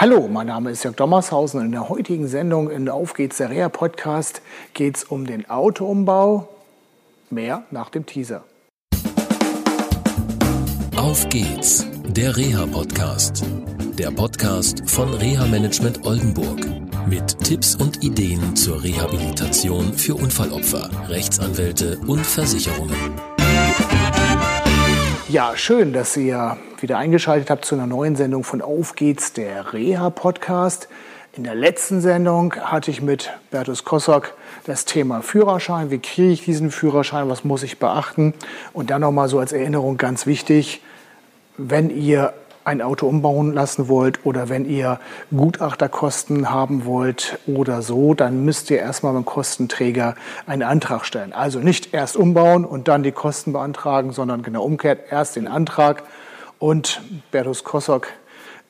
Hallo, mein Name ist Jörg Dommershausen. In der heutigen Sendung in Auf geht's der Reha Podcast geht es um den Autoumbau. Mehr nach dem Teaser. Auf geht's, der Reha Podcast. Der Podcast von Reha Management Oldenburg. Mit Tipps und Ideen zur Rehabilitation für Unfallopfer, Rechtsanwälte und Versicherungen. Ja, schön, dass ihr wieder eingeschaltet habt zu einer neuen Sendung von Auf geht's, der Reha-Podcast. In der letzten Sendung hatte ich mit Bertus Kossock das Thema Führerschein. Wie kriege ich diesen Führerschein? Was muss ich beachten? Und dann nochmal so als Erinnerung ganz wichtig, wenn ihr ein Auto umbauen lassen wollt oder wenn ihr Gutachterkosten haben wollt oder so, dann müsst ihr erstmal beim Kostenträger einen Antrag stellen. Also nicht erst umbauen und dann die Kosten beantragen, sondern genau umgekehrt, erst den Antrag und Bertus Kossock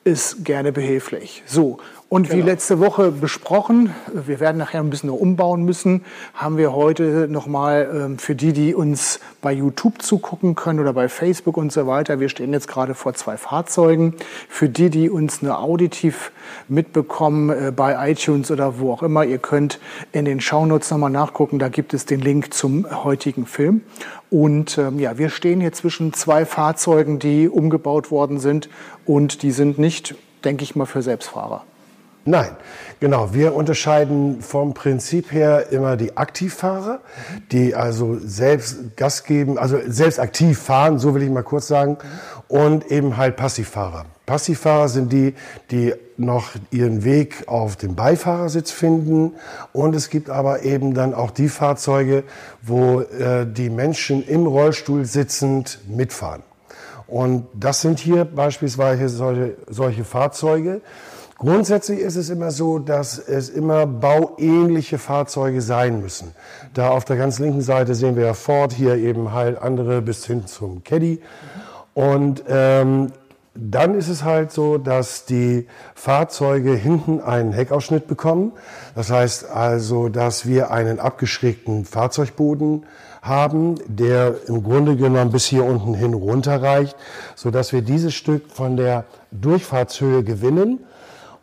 ist gerne behilflich. So, und genau. wie letzte Woche besprochen, wir werden nachher ein bisschen umbauen müssen, haben wir heute nochmal ähm, für die, die uns bei YouTube zugucken können oder bei Facebook und so weiter, wir stehen jetzt gerade vor zwei Fahrzeugen. Für die, die uns nur auditiv mitbekommen äh, bei iTunes oder wo auch immer, ihr könnt in den Shownotes nochmal nachgucken, da gibt es den Link zum heutigen Film. Und ähm, ja, wir stehen hier zwischen zwei Fahrzeugen, die umgebaut worden sind und die sind nicht, denke ich mal, für Selbstfahrer. Nein, genau. Wir unterscheiden vom Prinzip her immer die Aktivfahrer, die also selbst Gas geben, also selbst aktiv fahren, so will ich mal kurz sagen, und eben halt Passivfahrer. Passivfahrer sind die, die noch ihren Weg auf dem Beifahrersitz finden. Und es gibt aber eben dann auch die Fahrzeuge, wo äh, die Menschen im Rollstuhl sitzend mitfahren. Und das sind hier beispielsweise solche, solche Fahrzeuge. Grundsätzlich ist es immer so, dass es immer bauähnliche Fahrzeuge sein müssen. Da auf der ganz linken Seite sehen wir ja Ford, hier eben halt andere bis hin zum Caddy. Und ähm, dann ist es halt so, dass die Fahrzeuge hinten einen Heckausschnitt bekommen. Das heißt also, dass wir einen abgeschrägten Fahrzeugboden haben, der im Grunde genommen bis hier unten hin runterreicht, so dass wir dieses Stück von der Durchfahrtshöhe gewinnen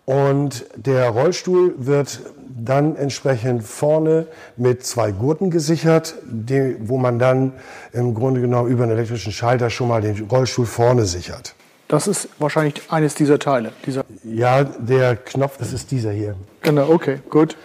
und der Rollstuhl wird dann entsprechend vorne mit zwei Gurten gesichert, die, wo man dann im Grunde genommen über einen elektrischen Schalter schon mal den Rollstuhl vorne sichert. Das ist wahrscheinlich eines dieser Teile. Dieser ja, der Knopf, das ist dieser hier. Genau, okay, gut.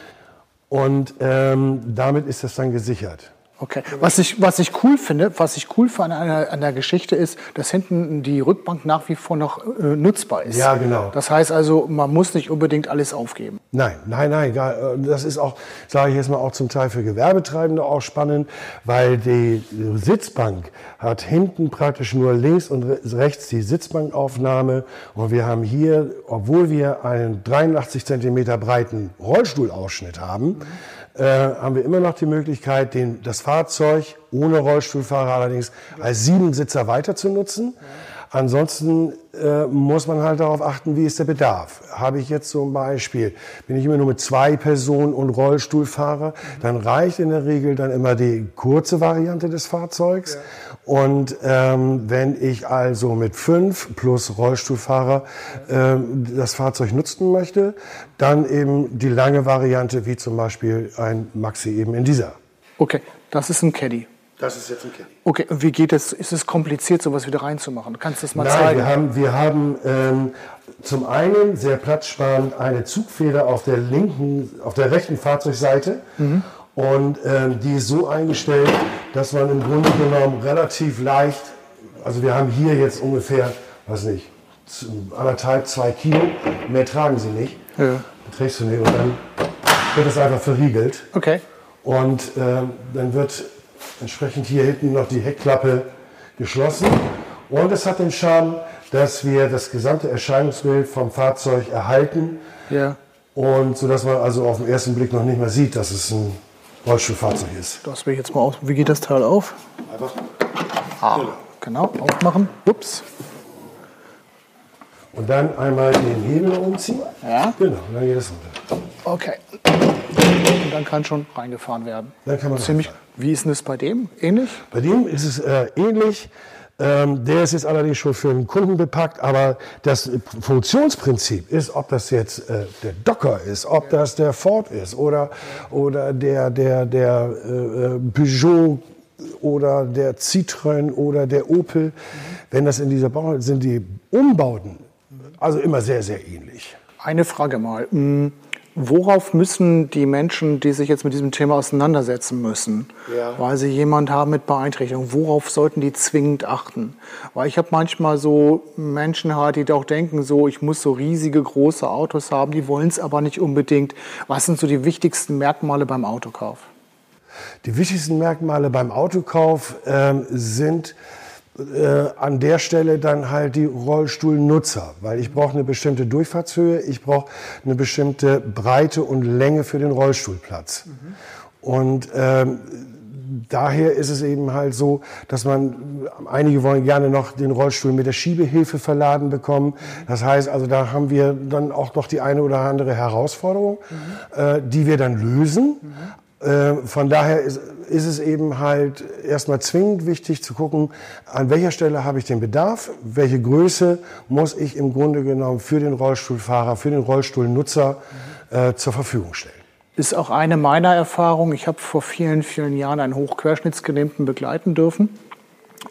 Und ähm, damit ist das dann gesichert. Okay. Was ich, was ich cool finde, was ich cool finde an, an der Geschichte ist, dass hinten die Rückbank nach wie vor noch äh, nutzbar ist. Ja, genau. Das heißt also, man muss nicht unbedingt alles aufgeben. Nein, nein, nein. Äh, das ist auch, sage ich jetzt mal, auch zum Teil für Gewerbetreibende auch spannend, weil die Sitzbank hat hinten praktisch nur links und rechts die Sitzbankaufnahme und wir haben hier, obwohl wir einen 83 Zentimeter breiten Rollstuhlausschnitt haben, mhm äh, haben wir immer noch die Möglichkeit, den, das Fahrzeug ohne Rollstuhlfahrer allerdings als Siebensitzer weiter zu nutzen. Ansonsten äh, muss man halt darauf achten, wie ist der Bedarf. Habe ich jetzt zum Beispiel, bin ich immer nur mit zwei Personen und Rollstuhlfahrer, dann reicht in der Regel dann immer die kurze Variante des Fahrzeugs. Ja. Und ähm, wenn ich also mit fünf plus Rollstuhlfahrer ähm, das Fahrzeug nutzen möchte, dann eben die lange Variante, wie zum Beispiel ein Maxi eben in dieser. Okay, das ist ein Caddy. Das ist jetzt ein Caddy. Okay, und wie geht es? Ist es kompliziert, sowas wieder reinzumachen? Kannst du das mal Nein, zeigen? Wir haben, wir haben ähm, zum einen sehr platzsparend eine Zugfeder auf der linken, auf der rechten Fahrzeugseite. Mhm. Und ähm, die ist so eingestellt, dass man im Grunde genommen relativ leicht, also wir haben hier jetzt ungefähr, weiß nicht, anderthalb, zwei Kilo, mehr tragen sie nicht. Ja. Trägst du nicht und dann wird das einfach verriegelt. Okay. Und ähm, dann wird entsprechend hier hinten noch die Heckklappe geschlossen. Und es hat den Charme, dass wir das gesamte Erscheinungsbild vom Fahrzeug erhalten. Ja. Und so dass man also auf den ersten Blick noch nicht mehr sieht, dass es ein Rollstuhlfahrzeug ist. Das will ich jetzt mal aus. Wie geht das Teil auf? Einfach. Ah, genau, aufmachen. Ups. Und dann einmal den Hebel umziehen. Ja. Genau, und dann geht es runter. Okay. Und dann kann schon reingefahren werden. Dann kann man Ziemlich. Wie ist denn das bei dem? Ähnlich? Bei dem ist es äh, ähnlich. Ähm, der ist jetzt allerdings schon für den Kunden bepackt, aber das Funktionsprinzip ist, ob das jetzt äh, der Docker ist, ob das der Ford ist oder, oder der, der, der äh, Peugeot oder der Citroën oder der Opel. Mhm. Wenn das in dieser Bau sind die Umbauten also immer sehr, sehr ähnlich. Eine Frage mal. Hm, worauf müssen die Menschen, die sich jetzt mit diesem Thema auseinandersetzen müssen, ja. weil sie jemanden haben mit Beeinträchtigung, worauf sollten die zwingend achten? Weil ich habe manchmal so Menschen halt, die auch denken, so ich muss so riesige große Autos haben, die wollen es aber nicht unbedingt. Was sind so die wichtigsten Merkmale beim Autokauf? Die wichtigsten Merkmale beim Autokauf ähm, sind äh, an der Stelle dann halt die Rollstuhlnutzer, weil ich brauche eine bestimmte Durchfahrtshöhe, ich brauche eine bestimmte Breite und Länge für den Rollstuhlplatz. Mhm. Und ähm, daher ist es eben halt so, dass man, einige wollen gerne noch den Rollstuhl mit der Schiebehilfe verladen bekommen. Das heißt also, da haben wir dann auch noch die eine oder andere Herausforderung, mhm. äh, die wir dann lösen. Mhm. Äh, von daher ist, ist, es eben halt erstmal zwingend wichtig zu gucken, an welcher Stelle habe ich den Bedarf, welche Größe muss ich im Grunde genommen für den Rollstuhlfahrer, für den Rollstuhlnutzer äh, zur Verfügung stellen. Ist auch eine meiner Erfahrungen. Ich habe vor vielen, vielen Jahren einen Hochquerschnittsgelähmten begleiten dürfen.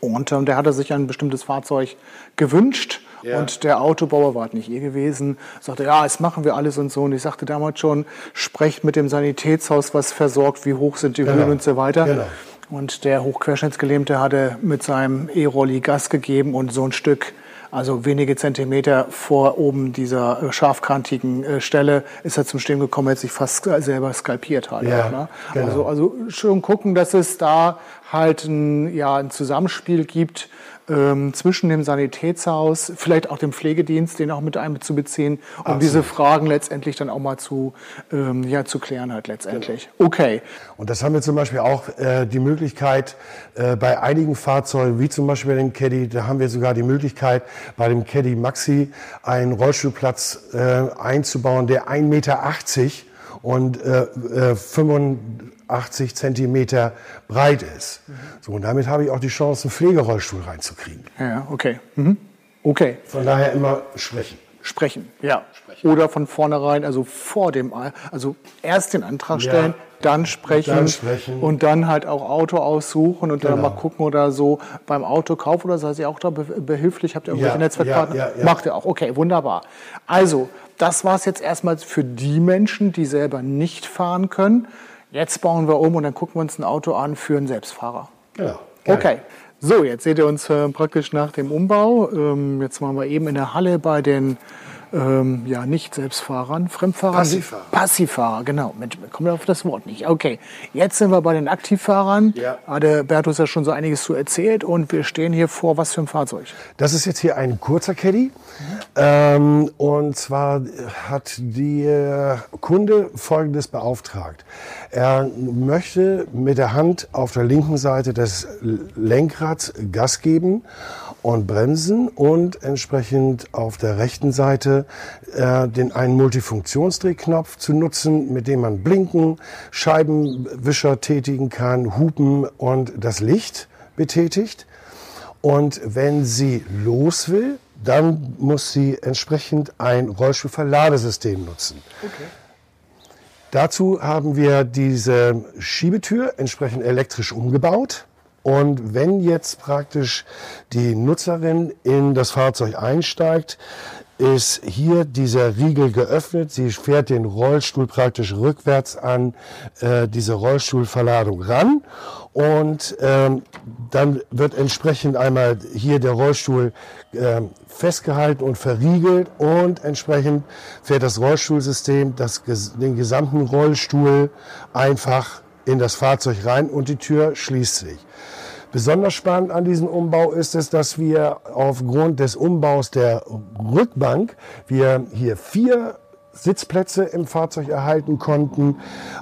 Und ähm, der hatte sich ein bestimmtes Fahrzeug gewünscht ja. Und der Autobauer war nicht ihr gewesen, sagte, ja, das machen wir alles und so. Und ich sagte damals schon, sprecht mit dem Sanitätshaus, was versorgt, wie hoch sind die genau. Höhen und so weiter. Genau. Und der Hochquerschnittsgelähmte hatte mit seinem E-Rolli Gas gegeben und so ein Stück also wenige Zentimeter vor oben dieser äh, scharfkantigen äh, Stelle ist er zum Stehen gekommen, er hat sich fast selber skalpiert halt. Ja, ne? genau. also, also schon gucken, dass es da halt ein, ja, ein Zusammenspiel gibt ähm, zwischen dem Sanitätshaus, vielleicht auch dem Pflegedienst, den auch mit einzubeziehen, um Absolut. diese Fragen letztendlich dann auch mal zu, ähm, ja, zu klären halt letztendlich. Genau. Okay. Und das haben wir zum Beispiel auch äh, die Möglichkeit äh, bei einigen Fahrzeugen, wie zum Beispiel dem Caddy, da haben wir sogar die Möglichkeit, bei dem Caddy Maxi einen Rollstuhlplatz äh, einzubauen, der 1,80 Meter und äh, äh, 85 Zentimeter breit ist. Mhm. So, und damit habe ich auch die Chance, einen Pflegerollstuhl reinzukriegen. Ja, okay. Mhm. Okay. Von daher immer sprechen. Sprechen, ja. Sprechen. Oder von vornherein, also vor dem, also erst den Antrag stellen, ja. Dann, sprechen dann sprechen und dann halt auch Auto aussuchen und genau. dann mal gucken oder so beim Autokauf oder seid ihr auch da behilflich? Habt ihr irgendwelche ja, Netzwerkpartner? Ja, ja, Macht ihr auch, okay, wunderbar. Also, das war es jetzt erstmal für die Menschen, die selber nicht fahren können. Jetzt bauen wir um und dann gucken wir uns ein Auto an für einen Selbstfahrer. Genau. Okay. So, jetzt seht ihr uns äh, praktisch nach dem Umbau. Ähm, jetzt waren wir eben in der Halle bei den ähm, ja, nicht Selbstfahrern, Fremdfahrern. Passivfahrer. Passivfahrer, genau. Mensch, kommen wir auf das Wort nicht. Okay, jetzt sind wir bei den Aktivfahrern. Ja. Hatte Bertus ja schon so einiges zu erzählt und wir stehen hier vor was für ein Fahrzeug? Das ist jetzt hier ein kurzer Caddy. Mhm. Ähm, und zwar hat der Kunde Folgendes beauftragt. Er möchte mit der Hand auf der linken Seite des Lenkrads Gas geben und bremsen und entsprechend auf der rechten Seite äh, den einen Multifunktionsdrehknopf zu nutzen, mit dem man blinken, Scheibenwischer tätigen kann, hupen und das Licht betätigt. Und wenn sie los will, dann muss sie entsprechend ein Rollstuhlverladesystem nutzen. Okay. Dazu haben wir diese Schiebetür entsprechend elektrisch umgebaut. Und wenn jetzt praktisch die Nutzerin in das Fahrzeug einsteigt, ist hier dieser Riegel geöffnet. Sie fährt den Rollstuhl praktisch rückwärts an äh, diese Rollstuhlverladung ran und ähm, dann wird entsprechend einmal hier der Rollstuhl äh, festgehalten und verriegelt und entsprechend fährt das Rollstuhlsystem das, den gesamten Rollstuhl einfach in das Fahrzeug rein und die Tür schließt sich. Besonders spannend an diesem Umbau ist es, dass wir aufgrund des Umbaus der Rückbank wir hier vier Sitzplätze im Fahrzeug erhalten konnten.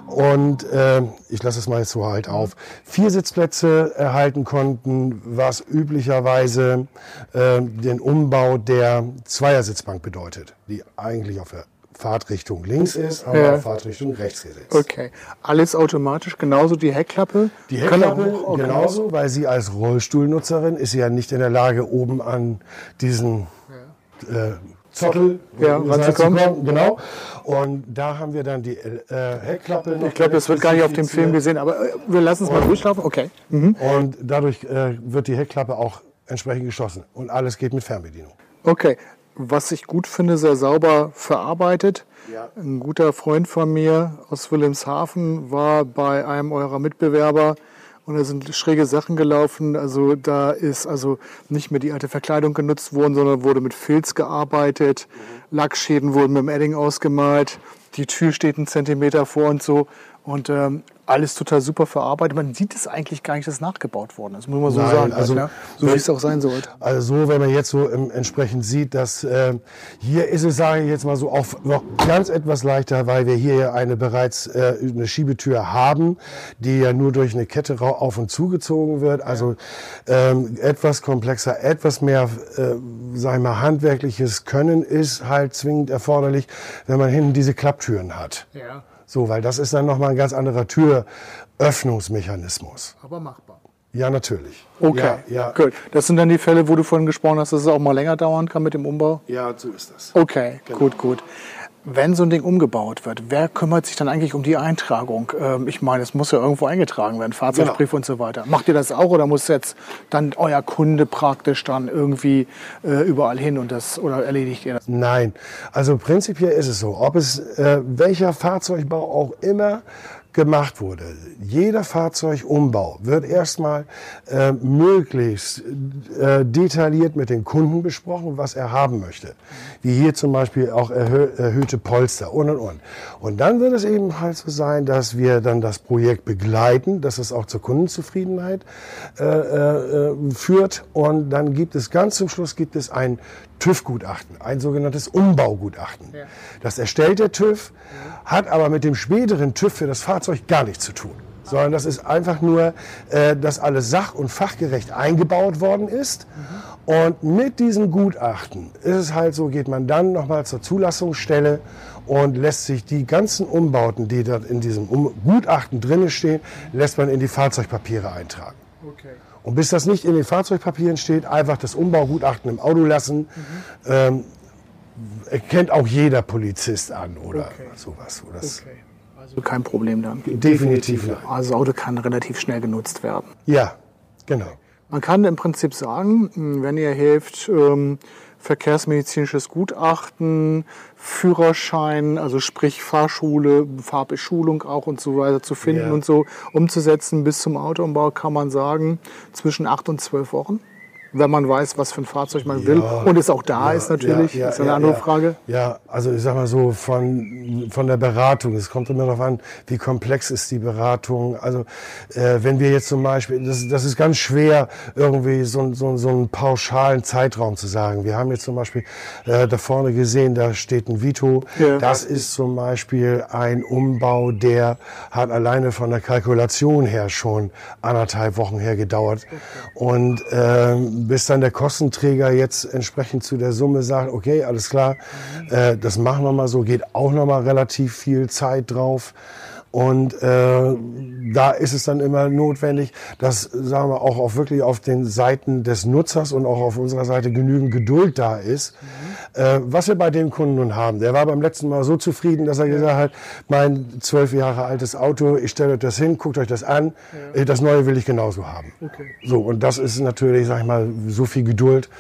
Und äh, ich lasse es mal so halt auf, vier Sitzplätze erhalten konnten, was üblicherweise äh, den Umbau der Zweiersitzbank bedeutet, die eigentlich auf der Fahrtrichtung links ist, haben Ja. Fahrtrichtung rechts gesetzt. Okay. Alles automatisch, genauso die Heckklappe? Die Heckklappe hoch- okay. genauso, weil sie als Rollstuhlnutzerin ist sie ja nicht in der Lage, oben an diesen äh, Zottel Ja, ranzukommen. ranzukommen. Genau. Und da haben wir dann die äh, Heckklappe. Ich glaube, das wird gar nicht auf dem Film gesehen, aber äh, wir lassen es mal durchlaufen. Okay. Mhm. Und dadurch äh, wird die Heckklappe auch entsprechend geschlossen. Und alles geht mit Fernbedienung. Okay. Was ich gut finde, sehr sauber verarbeitet. Ja. Ein guter Freund von mir aus Wilhelmshaven war bei einem eurer Mitbewerber und da sind schräge Sachen gelaufen. Also da ist also nicht mehr die alte Verkleidung genutzt worden, sondern wurde mit Filz gearbeitet. Lackschäden wurden mit dem Edding ausgemalt. Die Tür steht einen Zentimeter vor und so. Und ähm, alles total super verarbeitet. Man sieht es eigentlich gar nicht, dass nachgebaut worden ist, muss man so Nein, sagen. also- ne? So wie es auch sein sollte. Also so, wenn man jetzt so ähm, entsprechend sieht, dass äh, hier ist es, sage ich jetzt mal so, auch noch ganz etwas leichter, weil wir hier ja eine bereits äh, eine Schiebetür haben, die ja nur durch eine Kette auf und zugezogen wird. Also ähm, etwas komplexer, etwas mehr, äh, sag ich mal, handwerkliches Können ist halt zwingend erforderlich, wenn man hinten diese Klapptüren hat. Ja, So, weil das ist dann nochmal ein ganz anderer Türöffnungsmechanismus. aber machbar. Ja, natürlich. Okay, Ja, ja. gut. Das sind dann die Fälle, wo du vorhin gesprochen hast, dass es auch mal länger dauern kann mit dem Umbau? Ja, so ist das. Okay, Genau. gut, gut. Wenn so ein Ding umgebaut wird, wer kümmert sich dann eigentlich um die Eintragung? Ähm, ich meine, es muss ja irgendwo eingetragen werden, Fahrzeugbrief Genau. und so weiter. Macht ihr das auch oder muss jetzt dann euer Kunde praktisch dann irgendwie äh, überall hin und das oder erledigt ihr das? Nein, also prinzipiell ist es so, ob es äh, welcher Fahrzeugbau auch immer gemacht wurde. Jeder Fahrzeugumbau wird erstmal äh, möglichst äh, detailliert mit den Kunden besprochen, was er haben möchte. Wie hier zum Beispiel auch erhö erhöhte Polster und und und. Und dann wird es eben halt so sein, dass wir dann das Projekt begleiten, dass es auch zur Kundenzufriedenheit äh, äh, führt. Und dann gibt es ganz zum Schluss gibt es ein TÜV-Gutachten, ein sogenanntes Umbaugutachten. Das erstellt der TÜV, hat aber mit dem späteren TÜV für das Fahrzeug gar nichts zu tun. Sondern das ist einfach nur, äh, dass alles sach- und fachgerecht eingebaut worden ist. Und mit diesem Gutachten ist es halt so, geht man dann nochmal zur Zulassungsstelle und lässt sich die ganzen Umbauten, die dort in diesem um Gutachten drinne stehen, lässt man in die Fahrzeugpapiere eintragen. Okay. Und bis das nicht in den Fahrzeugpapieren steht, einfach das Umbaugutachten im Auto lassen. Ähm, erkennt auch jeder Polizist an oder Okay. sowas. Okay. Also kein Problem dann. Definitiv nein. Also das Auto kann relativ schnell genutzt werden. Ja, genau. Man kann im Prinzip sagen, wenn ihr hilft, ähm, verkehrsmedizinisches Gutachten, Führerschein, also sprich Fahrschule, Fahrbeschulung auch und so weiter zu finden Ja. und so umzusetzen bis zum Autoumbau, kann man sagen, zwischen acht und zwölf Wochen. Wenn man weiß, was für ein Fahrzeug man will und es auch da ist natürlich, Ja, ja, ist eine ja, andere ja. Frage. Ja, also ich sag mal so von, von der Beratung. Es kommt immer darauf an, wie komplex ist die Beratung. Also äh, wenn wir jetzt zum Beispiel, das, das ist ganz schwer, irgendwie so, so, so einen pauschalen Zeitraum zu sagen. Wir haben jetzt zum Beispiel äh, da vorne gesehen, da steht ein Vito. Ja. Das ist zum Beispiel ein Umbau, der hat alleine von der Kalkulation her schon anderthalb Wochen her gedauert. Und ähm, bis dann der Kostenträger jetzt entsprechend zu der Summe sagt, okay, alles klar, äh, das machen wir mal so, geht auch noch mal relativ viel Zeit drauf. Und äh, da ist es dann immer notwendig, dass, sagen wir, auch, auch wirklich auf den Seiten des Nutzers und auch auf unserer Seite genügend Geduld da ist. Äh, was wir bei dem Kunden nun haben, der war beim letzten Mal so zufrieden, dass er gesagt hat, mein zwölf Jahre altes Auto, ich stelle euch das hin, guckt euch das an, äh, das neue will ich genauso haben. Okay. So, und das ist natürlich, sag ich mal, so viel Geduld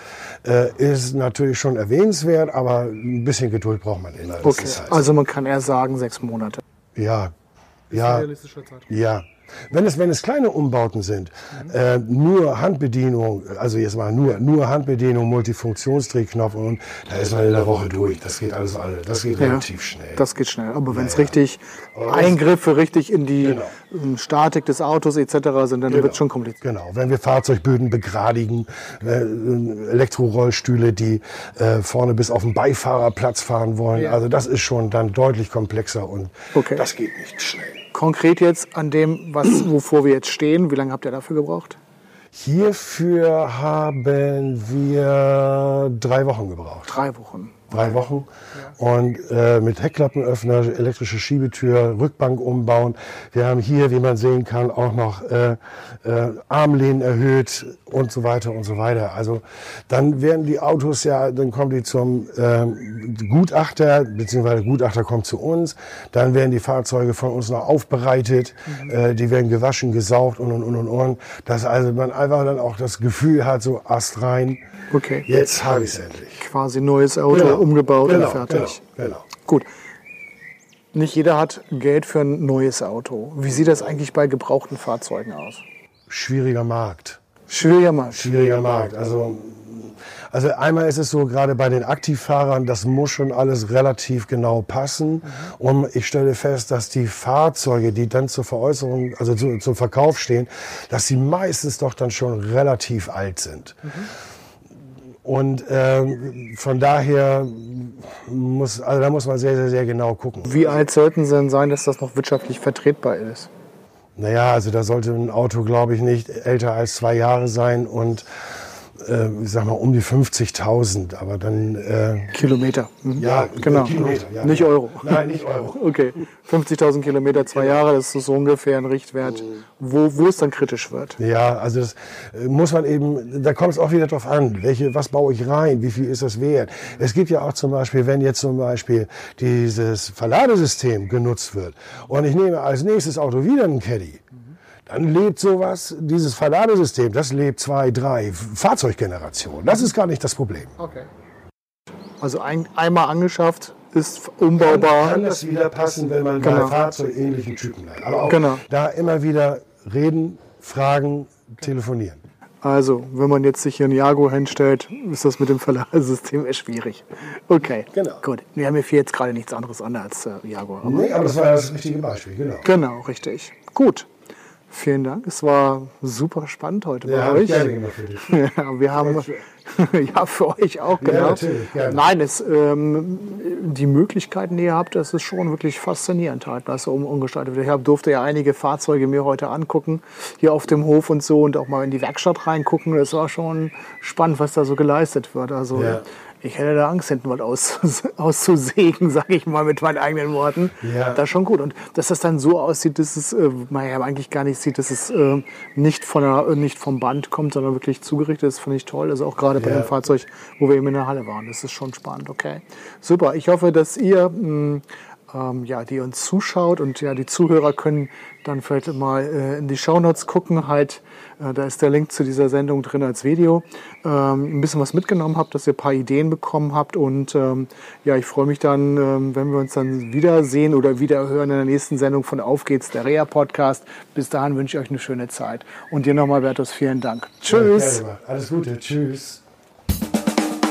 äh, ist natürlich schon erwähnenswert, aber ein bisschen Geduld braucht man immer. Okay, ist halt- also man kann eher sagen sechs Monate. ja, ja, realistischer Zeitraum. ja. Wenn es, wenn es kleine Umbauten sind, äh, nur Handbedienung, also jetzt mal nur, nur Handbedienung, Multifunktionsdrehknopf und, da ist man in der Woche durch. Das geht alles, alle, das geht relativ schnell. Das geht schnell. Aber wenn es ja. richtig das- Eingriffe richtig in die Genau. ähm, Statik des Autos etc. sind, dann wird es schon kompliziert. Genau, wenn wir Fahrzeugböden begradigen, äh, Elektrorollstühle, die äh, vorne bis auf den Beifahrerplatz fahren wollen, Ja. also das ist schon dann deutlich komplexer und Okay. das geht nicht schnell. Konkret jetzt an dem, was, wovor wir jetzt stehen, wie lange habt ihr dafür gebraucht? Hierfür haben wir drei Wochen gebraucht. Drei Wochen. Drei Wochen. Und äh, mit Heckklappenöffner, elektrische Schiebetür, Rückbank umbauen. Wir haben hier, wie man sehen kann, auch noch äh, äh, Armlehnen erhöht und so weiter und so weiter. Also dann werden die Autos ja, dann kommen die zum äh, Gutachter, beziehungsweise Gutachter kommt zu uns. Dann werden die Fahrzeuge von uns noch aufbereitet, mhm. äh, die werden gewaschen, gesaugt und und und und und. Dass also man einfach dann auch das Gefühl hat, so Ast rein. Okay. Jetzt habe ich es endlich. Quasi neues Auto genau. Umgebaut genau, und fertig. Genau, genau. Gut. Nicht jeder hat Geld für ein neues Auto. Wie sieht das eigentlich bei gebrauchten Fahrzeugen aus? Schwieriger Markt. Schwieriger Markt. Schwieriger Markt. Also, also einmal ist es so, gerade bei den Aktivfahrern, das muss schon alles relativ genau passen. Und ich stelle fest, dass die Fahrzeuge, die dann zur Veräußerung, also zu, zum Verkauf stehen, dass sie meistens doch dann schon relativ alt sind. Mhm. Und ähm, von daher muss, also da muss man sehr, sehr, sehr genau gucken. Wie alt sollten sie denn sein, dass das noch wirtschaftlich vertretbar ist? Naja, also da sollte ein Auto, glaube ich, nicht älter als zwei Jahre sein und äh, ich sag mal, um die 50.000, aber dann... Äh, Kilometer. Mhm. Ja, genau. Kilometer. Ja, nicht Euro. Nein, nicht Euro. Okay, 50.000 Kilometer, zwei genau. Jahre, das ist so ungefähr ein Richtwert, wo, wo es dann kritisch wird. Ja, also das äh, muss man eben, da kommt es auch wieder drauf an, welche, was baue ich rein, wie viel ist das wert. Es gibt ja auch zum Beispiel, wenn jetzt zum Beispiel dieses Verladesystem genutzt wird und ich nehme als nächstes Auto wieder einen Caddy, dann lebt sowas, dieses Verladesystem, das lebt zwei, drei Fahrzeuggenerationen. Das ist gar nicht das Problem. Okay. Also ein, einmal angeschafft, ist umbaubar. Kann, kann das wieder passen, wenn man genau. bei fahrzeugähnlichen Typen hat. Aber auch genau. da immer wieder reden, fragen, telefonieren. Also, wenn man jetzt sich hier ein Jago hinstellt, ist das mit dem Verladesystem schwierig. Okay, genau. gut. Wir haben hier jetzt gerade nichts anderes an als äh, Jaguar. Aber nee, aber das war das richtige Beispiel, genau. Genau, richtig. Gut. Vielen Dank. Es war super spannend heute ja, bei euch. Gerne gemacht für dich. ja, wir haben ja für euch auch genau. Ja. Nein, es, ähm, die Möglichkeiten, die ihr habt, das ist schon wirklich faszinierend halt, was um, umgestaltet wird. Ich durfte ja einige Fahrzeuge mir heute angucken hier auf dem Hof und so und auch mal in die Werkstatt reingucken. Das war schon spannend, was da so geleistet wird. Also ja ich hätte da Angst, hinten was aus, auszusägen, sage ich mal mit meinen eigenen Worten. Ja. Das ist schon gut. Und dass das dann so aussieht, dass es, äh, man ja eigentlich gar nicht sieht, dass es äh, nicht, von der, äh, nicht vom Band kommt, sondern wirklich zugerichtet ist, finde ich toll. Also auch gerade bei ja. dem Fahrzeug, wo wir eben in der Halle waren. Das ist schon spannend, okay. Super. Ich hoffe, dass ihr mh, hm, ähm, ja, die uns zuschaut und ja, die Zuhörer können dann vielleicht mal äh, in die Shownotes gucken, halt, äh, da ist der Link zu dieser Sendung drin als Video, ähm, ein bisschen was mitgenommen habt, dass ihr ein paar Ideen bekommen habt und ähm, ja, ich freue mich dann, ähm, wenn wir uns dann wiedersehen oder wieder hören in der nächsten Sendung von Auf geht's, der Rea Podcast. Bis dahin wünsche ich euch eine schöne Zeit und dir nochmal, Bertus, vielen Dank. Tschüss. Ja, Alles Gute. Tschüss.